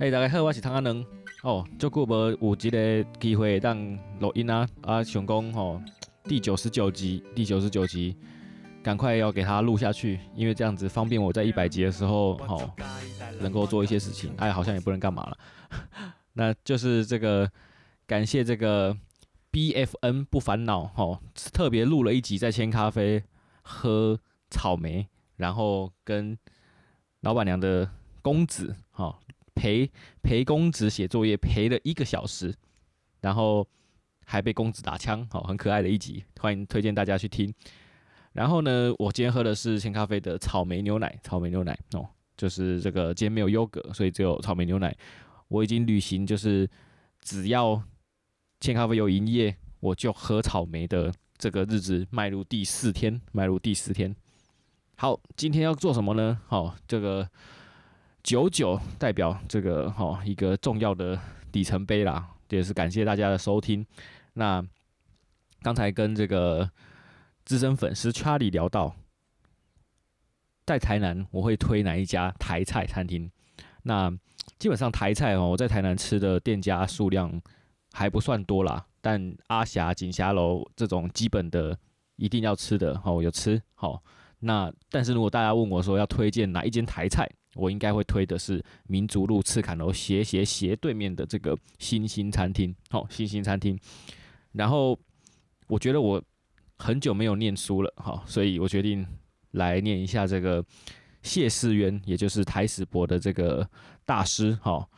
哎，大家好，我是汤阿能。哦，足久无有一个机会当录音啊！啊，想讲吼，第九十九集，第九十九集，赶快要给它录下去，因为这样子方便我在一百集的时候，吼、哦，能够做一些事情。哎，好像也不能干嘛了。那就是这个，感谢这个 BFN 不烦恼，吼、哦，特别录了一集在千咖啡喝草莓，然后跟老板娘的公子，哈、哦。陪陪公子写作业陪了一个小时，然后还被公子打枪，好，很可爱的一集，欢迎推荐大家去听。然后呢，我今天喝的是千咖啡的草莓牛奶，草莓牛奶哦，就是这个今天没有优格，所以只有草莓牛奶。我已经履行，就是只要千咖啡有营业，我就喝草莓的这个日子迈入第四天，迈入第四天。好，今天要做什么呢？好，这个。九九代表这个哈一个重要的里程碑啦，也是感谢大家的收听。那刚才跟这个资深粉丝 Charlie 聊到，在台南我会推哪一家台菜餐厅？那基本上台菜哦，我在台南吃的店家数量还不算多啦，但阿霞锦霞楼这种基本的一定要吃的哦，有吃好。那但是如果大家问我说要推荐哪一间台菜？我应该会推的是民族路赤崁楼斜斜斜对面的这个新兴餐厅，好，新兴餐厅。然后我觉得我很久没有念书了，好，所以我决定来念一下这个谢思渊，也就是台史博的这个大师，好，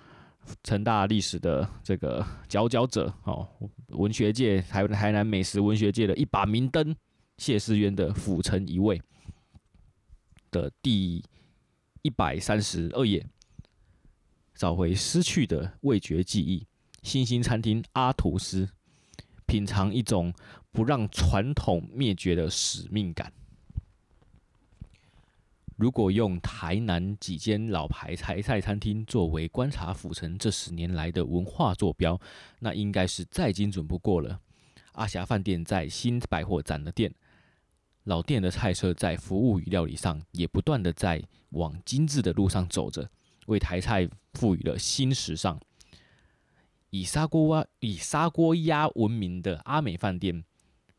成大历史的这个佼佼者，好，文学界台台南美食文学界的一把明灯，谢思渊的府城一位的第。一百三十二页，找回失去的味觉记忆。新兴餐厅阿图斯，品尝一种不让传统灭绝的使命感。如果用台南几间老牌台菜餐厅作为观察府城这十年来的文化坐标，那应该是再精准不过了。阿霞饭店在新百货展的店。老店的菜色在服务与料理上也不断的在往精致的路上走着，为台菜赋予了新时尚。以砂锅蛙、以砂锅鸭闻名的阿美饭店，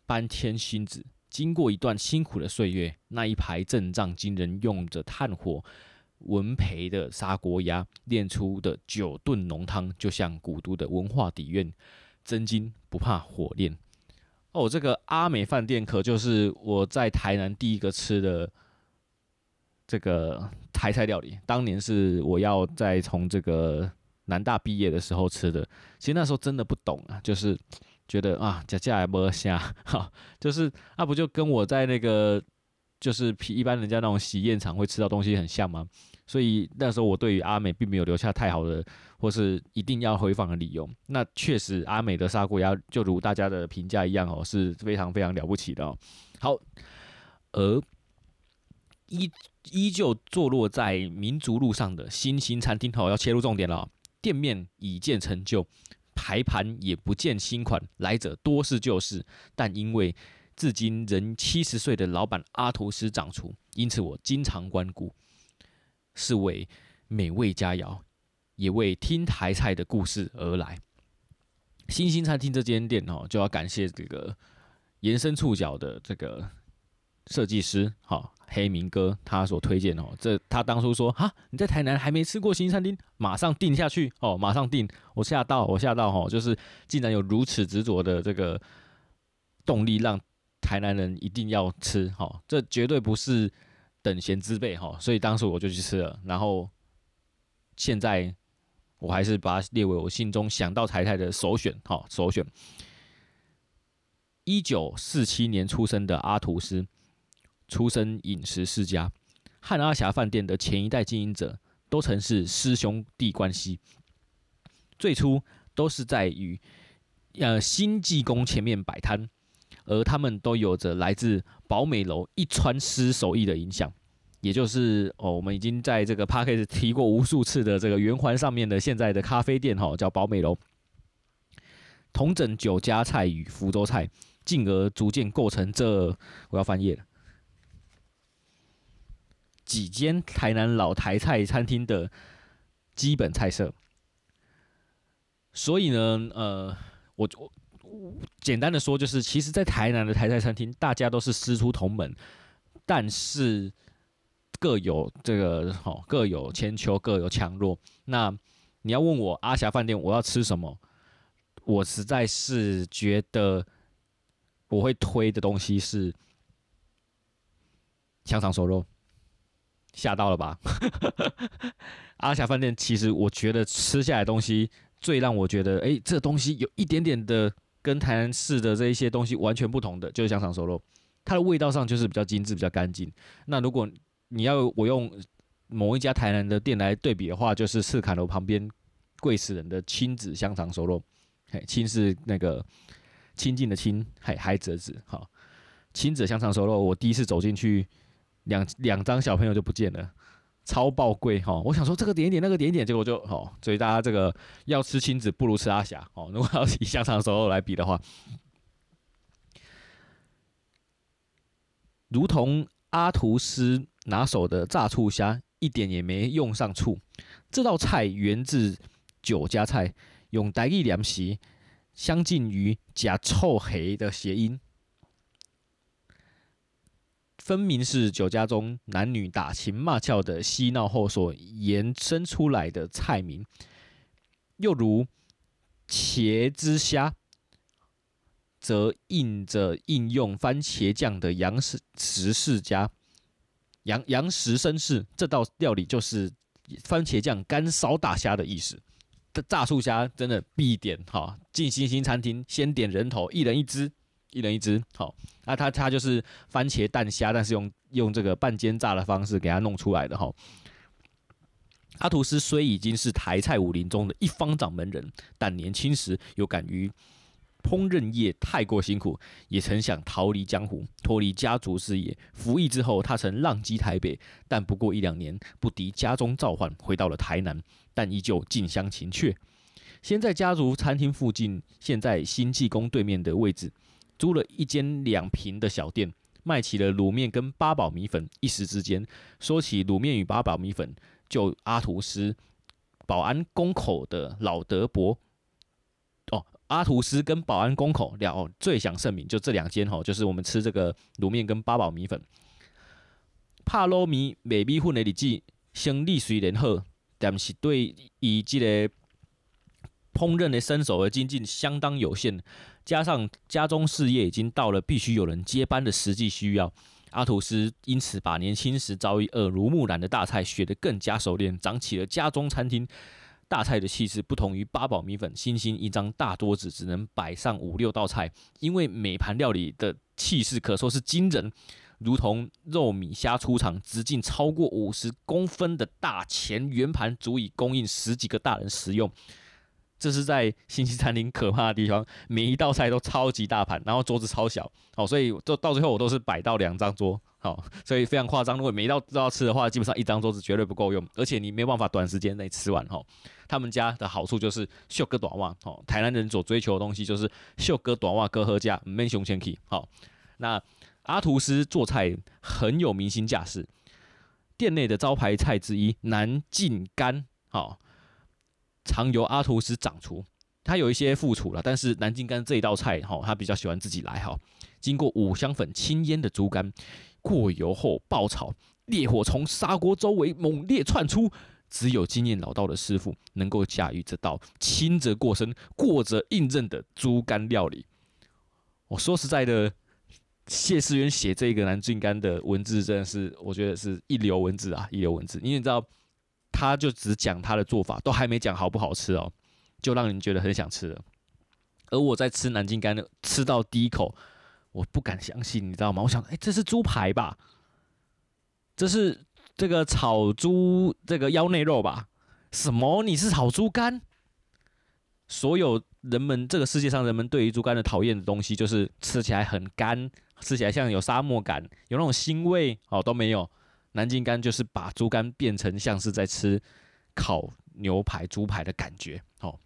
搬迁新址，经过一段辛苦的岁月，那一排阵仗惊人，用着炭火文培的砂锅鸭炼出的九炖浓汤，就像古都的文化底蕴，真金不怕火炼。哦，这个阿美饭店可就是我在台南第一个吃的这个台菜料理。当年是我要在从这个南大毕业的时候吃的。其实那时候真的不懂啊，就是觉得啊，加价也不虾，哈，就是那、啊、不就跟我在那个。就是比一般人家那种喜宴场会吃到东西很像吗？所以那时候我对于阿美并没有留下太好的或是一定要回访的理由。那确实阿美的砂锅鸭就如大家的评价一样哦，是非常非常了不起的哦。好，而依依旧坐落在民族路上的新兴餐厅哦，要切入重点了。店面已见陈旧，排盘也不见新款，来者多是旧事，但因为。至今仍七十岁的老板阿图斯掌厨，因此我经常光顾，是为美味佳肴，也为听台菜的故事而来。新兴餐厅这间店哦，就要感谢这个延伸触角的这个设计师哈黑明哥，他所推荐哦，这他当初说哈，你在台南还没吃过新餐厅，马上订下去哦，马上订，我吓到我吓到哈，就是竟然有如此执着的这个动力让。台南人一定要吃，哈，这绝对不是等闲之辈，哈，所以当时我就去吃了。然后现在我还是把它列为我心中想到台菜的首选，哈，首选。一九四七年出生的阿图斯，出身饮食世家，和阿霞饭店的前一代经营者都曾是师兄弟关系。最初都是在与呃新济公前面摆摊。而他们都有着来自宝美楼一川师手艺的影响，也就是哦，我们已经在这个 podcast 提过无数次的这个圆环上面的现在的咖啡店哈，叫宝美楼。同整酒家菜与福州菜，进而逐渐构成这我要翻页了几间台南老台菜餐厅的基本菜色。所以呢，呃，我我简单的说，就是其实，在台南的台菜餐厅，大家都是师出同门，但是各有这个好，各有千秋，各有强弱。那你要问我阿霞饭店我要吃什么，我实在是觉得我会推的东西是香肠熟肉，吓到了吧？阿霞饭店其实我觉得吃下来东西。最让我觉得，哎、这东西有一点点的跟台南市的这一些东西完全不同的，就是香肠熟肉，它的味道上就是比较精致、比较干净。那如果你要我用某一家台南的店来对比的话，就是赤坎楼旁边贵死人的亲子香肠熟肉，嘿，亲是那个亲近的亲，海海蜇子，好，亲子香肠熟肉，我第一次走进去，两两张小朋友就不见了。超爆贵哈！我想说这个点点，那个点点，结果就哦，所以大家这个要吃亲子不如吃阿霞哦。如果要以香肠熟肉来比的话，如同阿图斯拿手的炸醋虾，一点也没用上醋。这道菜源自酒家菜，用台语念时，相近于假臭黑的谐音。分明是酒家中男女打情骂俏的嬉闹后所延伸出来的菜名，又如茄汁虾，则印着应用番茄酱的杨氏石世家杨杨石绅士，这道料理就是番茄酱干烧大虾的意思。这炸醋虾真的必点哈，进星星餐厅先点人头，一人一只。一人一只，好，那它它就是番茄蛋虾，但是用用这个半煎炸的方式给它弄出来的哈。阿图斯虽已经是台菜武林中的一方掌门人，但年轻时有感于烹饪业太过辛苦，也曾想逃离江湖，脱离家族事业。服役之后，他曾浪迹台北，但不过一两年，不敌家中召唤，回到了台南，但依旧近乡情怯。先在家族餐厅附近，现在新济公对面的位置。租了一间两平的小店，卖起了卤面跟八宝米粉。一时之间，说起卤面与八宝米粉，就阿图斯、保安宫口的老德伯，哦，阿图斯跟保安宫口了最享盛名，就这两间哈，就是我们吃这个卤面跟八宝米粉。帕罗米美米混的日子，生意虽然好，但是对于这个。烹饪的身手和精进相当有限，加上家中事业已经到了必须有人接班的实际需要，阿图斯因此把年轻时早已耳濡目染的大菜学得更加熟练，长起了家中餐厅大菜的气势。不同于八宝米粉，星星一张大桌子只能摆上五六道菜，因为每盘料理的气势可说是惊人，如同肉米虾出场，直径超过五十公分的大前圆盘，足以供应十几个大人食用。这是在星级餐厅可怕的地方，每一道菜都超级大盘，然后桌子超小，好，所以就到最后我都是摆到两张桌，好，所以非常夸张。如果每一道都要吃的话，基本上一张桌子绝对不够用，而且你没办法短时间内吃完。哈，他们家的好处就是秀哥短袜，哦，台南人所追求的东西就是秀哥短袜哥合家，没熊前提。好，那阿图斯做菜很有明星架势，店内的招牌菜之一南靖干，好。常由阿图斯掌厨，他有一些副厨了，但是南京干这一道菜，哈，他比较喜欢自己来，哈。经过五香粉轻腌的猪肝，过油后爆炒，烈火从砂锅周围猛烈窜出，只有经验老道的师傅能够驾驭这道轻则过生、过则硬韧的猪肝料理。我说实在的，谢师渊写这个南京干的文字，真的是我觉得是一流文字啊，一流文字，因为你知道。他就只讲他的做法，都还没讲好不好吃哦，就让人觉得很想吃了。而我在吃南京干的，吃到第一口，我不敢相信，你知道吗？我想，哎，这是猪排吧？这是这个炒猪这个腰内肉吧？什么？你是炒猪肝？所有人们这个世界上人们对于猪肝的讨厌的东西，就是吃起来很干，吃起来像有沙漠感，有那种腥味哦，都没有。南京干就是把猪肝变成像是在吃烤牛排、猪排的感觉。哦，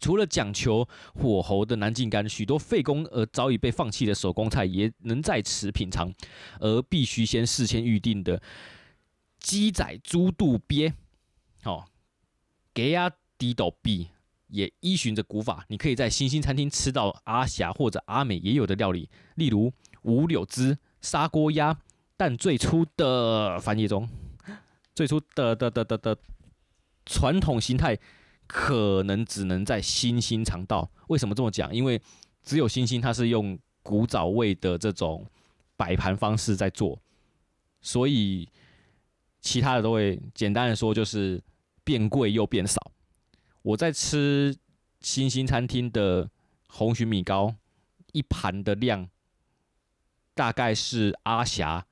除了讲求火候的南京干，许多费工而早已被放弃的手工菜也能在此品尝。而必须先事先预定的鸡仔猪肚鳖，哦，给啊低斗币也依循着古法，你可以在新兴餐厅吃到阿霞或者阿美也有的料理，例如五柳汁砂锅鸭。但最初的翻译中，最初的的的的的传统形态，可能只能在新兴尝到。为什么这么讲？因为只有新兴它是用古早味的这种摆盘方式在做，所以其他的都会简单的说就是变贵又变少。我在吃新兴餐厅的红曲米糕，一盘的量大概是阿霞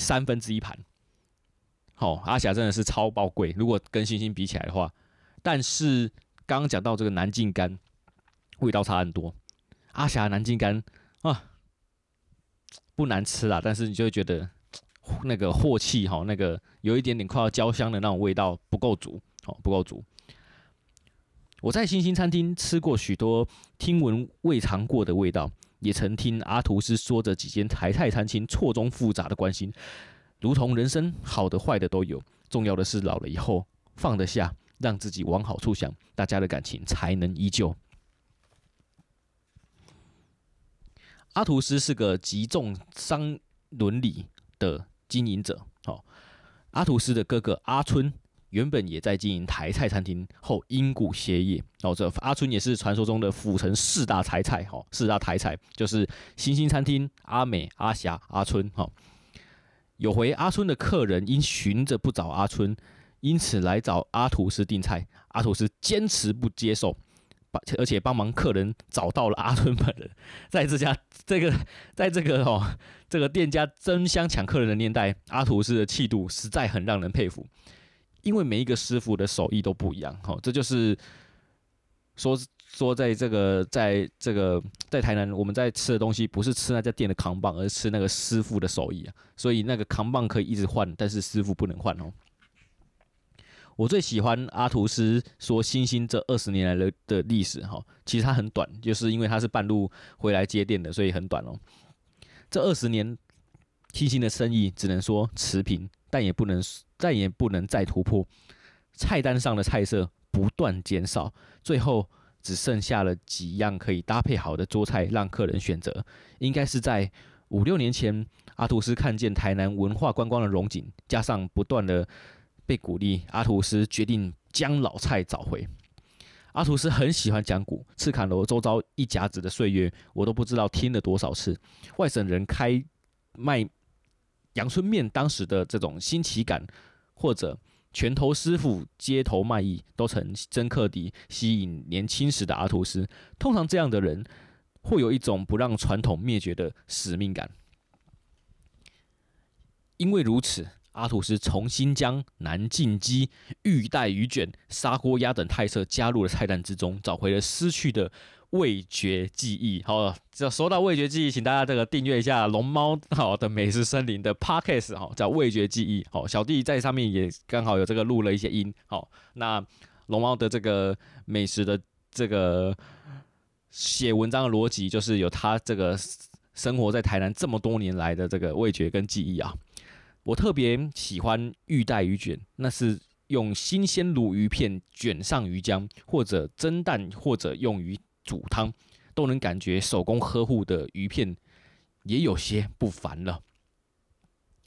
三分之一盘。好，阿霞真的是超爆贵，如果跟星星比起来的话。但是刚刚讲到这个南靖干，味道差很多。阿霞南靖干啊，不难吃啦，但是你就会觉得那个镬气哈，那个有一点点快要焦香的那种味道不够足，哦，不够足。我在星星餐厅吃过许多听闻未尝过的味道，也曾听阿图斯说着几间台菜餐厅错综复杂的关心，如同人生好的坏的都有，重要的是老了以后放得下，让自己往好处想，大家的感情才能依旧。阿图斯是个极重商伦理的经营者。好，阿图斯的哥哥阿春。原本也在经营台菜餐厅，后因故歇业。哦，这阿春也是传说中的府城四大台菜，哈，四大台菜就是新兴餐厅、阿美、阿霞、阿春，哈。有回阿春的客人因寻着不找阿春，因此来找阿图斯订菜，阿图斯坚持不接受，而且帮忙客人找到了阿春本人。在这家这个在这个哦这个店家争相抢客人的年代，阿图斯的气度实在很让人佩服。因为每一个师傅的手艺都不一样，哈，这就是说说在这个在这个在台南，我们在吃的东西不是吃那家店的扛棒，而是吃那个师傅的手艺啊。所以那个扛棒可以一直换，但是师傅不能换哦。我最喜欢阿图斯说星星这二十年来的的历史，哈，其实它很短，就是因为它是半路回来接店的，所以很短哦。这二十年星星的生意只能说持平，但也不能。再也不能再突破，菜单上的菜色不断减少，最后只剩下了几样可以搭配好的桌菜让客人选择。应该是在五六年前，阿图斯看见台南文化观光的荣景，加上不断的被鼓励，阿图斯决定将老菜找回。阿图斯很喜欢讲古，赤崁楼周遭一甲子的岁月，我都不知道听了多少次。外省人开卖阳春面，当时的这种新奇感。或者拳头师傅街头卖艺，都曾真克敌吸引年轻时的阿图斯。通常这样的人会有一种不让传统灭绝的使命感。因为如此，阿图斯重新将南靖鸡、玉带鱼卷、砂锅鸭等菜色加入了菜单之中，找回了失去的。味觉记忆，好，这说到味觉记忆，请大家这个订阅一下龙猫好的美食森林的 podcast 哈，叫味觉记忆，好，小弟在上面也刚好有这个录了一些音，好，那龙猫的这个美食的这个写文章的逻辑，就是有他这个生活在台南这么多年来的这个味觉跟记忆啊，我特别喜欢玉带鱼卷，那是用新鲜鲈鱼片卷上鱼浆，或者蒸蛋，或者用于。煮汤都能感觉手工呵护的鱼片也有些不凡了。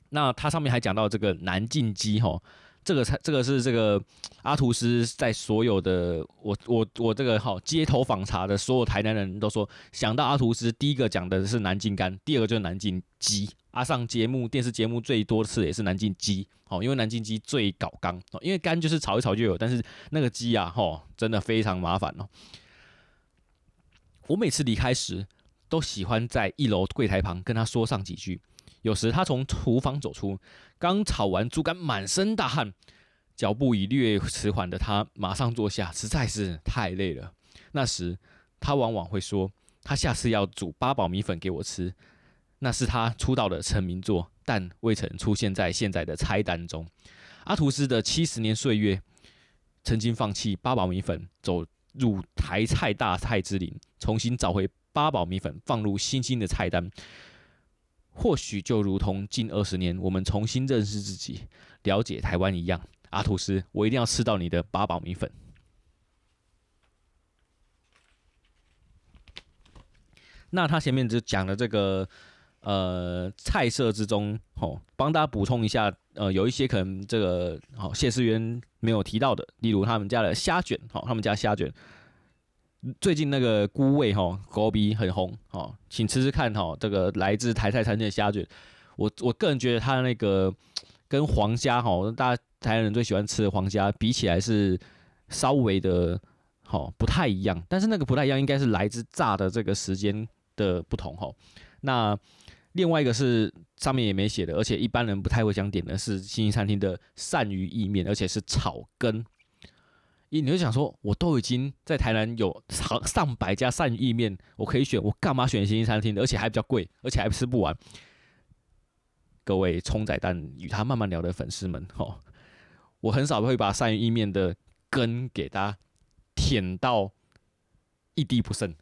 那它上面还讲到这个南靖鸡哈，这个菜这个是这个阿图斯在所有的我我我这个哈街头访查的所有台南人都说，想到阿图斯第一个讲的是南靖干，第二个就是南靖鸡。阿上节目电视节目最多次也是南京鸡，哦，因为南京鸡最搞刚，因为肝就是炒一炒就有，但是那个鸡啊哈真的非常麻烦哦。我每次离开时，都喜欢在一楼柜台旁跟他说上几句。有时他从厨房走出，刚炒完猪肝，满身大汗，脚步已略迟缓的他，马上坐下，实在是太累了。那时他往往会说，他下次要煮八宝米粉给我吃，那是他出道的成名作但未曾出现在现在的菜单中。阿图斯的七十年岁月曾经放弃八宝米粉走入台菜大菜之林重新找回八宝米粉放入新兴的菜单。或许就如同近二十年我们重新认识自己了解台湾一样。阿图斯我一定要吃到你的八宝米粉。那他前面就讲了这个呃菜色之中，吼，帮大家补充一下，呃，有一些可能这个好谢师渊没有提到的，例如他们家的虾卷，好，他们家虾卷最近那个菇味哈，高比很红，好，请吃吃看哈，这个来自台菜餐厅的虾卷，我我个人觉得它那个跟黄虾哈，大家台湾人最喜欢吃的黄虾比起来是稍微的。好，不太一样，但是那个不太一样，应该是来自炸的这个时间的不同哈。那另外一个是上面也没写的，而且一般人不太会想点的是星星餐厅的鳝鱼意面，而且是草根。你你就想说，我都已经在台南有上上百家鳝鱼意面，我可以选，我干嘛选星星餐厅的？而且还比较贵，而且还吃不完。各位葱仔蛋与他慢慢聊的粉丝们，哈，我很少会把鳝鱼意面的根给大家。舔到一滴不剩，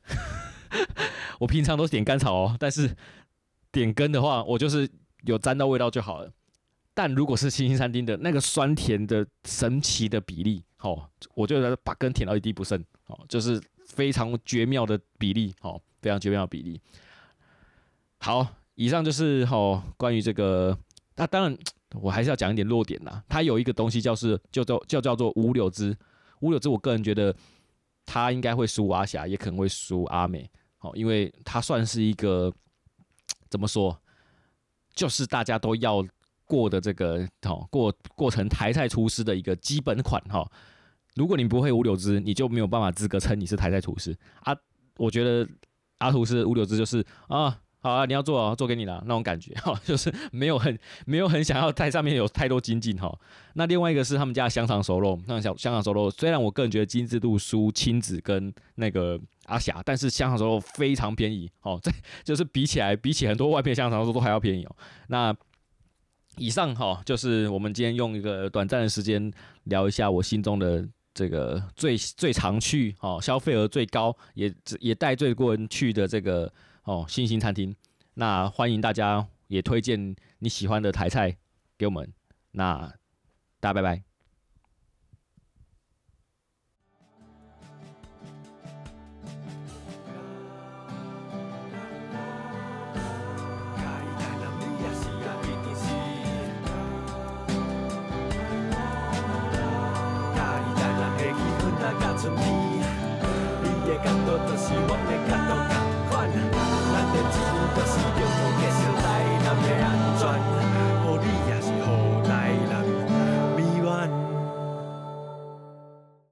我平常都是点甘草哦，但是点根的话，我就是有沾到味道就好了。但如果是星星餐厅的那个酸甜的神奇的比例，哦，我就把根舔到一滴不剩，哦，就是非常绝妙的比例，哦，非常绝妙的比例。好，以上就是哦关于这个，那当然我还是要讲一点弱点呐。它有一个东西叫是就叫就叫做五柳枝。五柳枝，我个人觉得它应该会输阿霞，也可能会输阿美，好，因为它算是一个怎么说，就是大家都要过的这个哦过过程台菜厨师的一个基本款哈。如果你不会五柳枝，你就没有办法资格称你是台菜厨师啊。我觉得阿图是五柳枝，就是啊。好啊，你要做啊，做给你了，那种感觉哈，就是没有很没有很想要在上面有太多精进哈。那另外一个是他们家的香肠熟肉，那香香肠熟肉虽然我个人觉得精致度输亲子跟那个阿霞，但是香肠熟肉非常便宜哦，这就是比起来比起很多外面香肠熟肉都还要便宜哦。那以上哈就是我们今天用一个短暂的时间聊一下我心中的这个最最常去哦，消费额最高也也带最多人去的这个。哦，星星餐厅，那欢迎大家也推荐你喜欢的台菜给我们，那大家拜拜。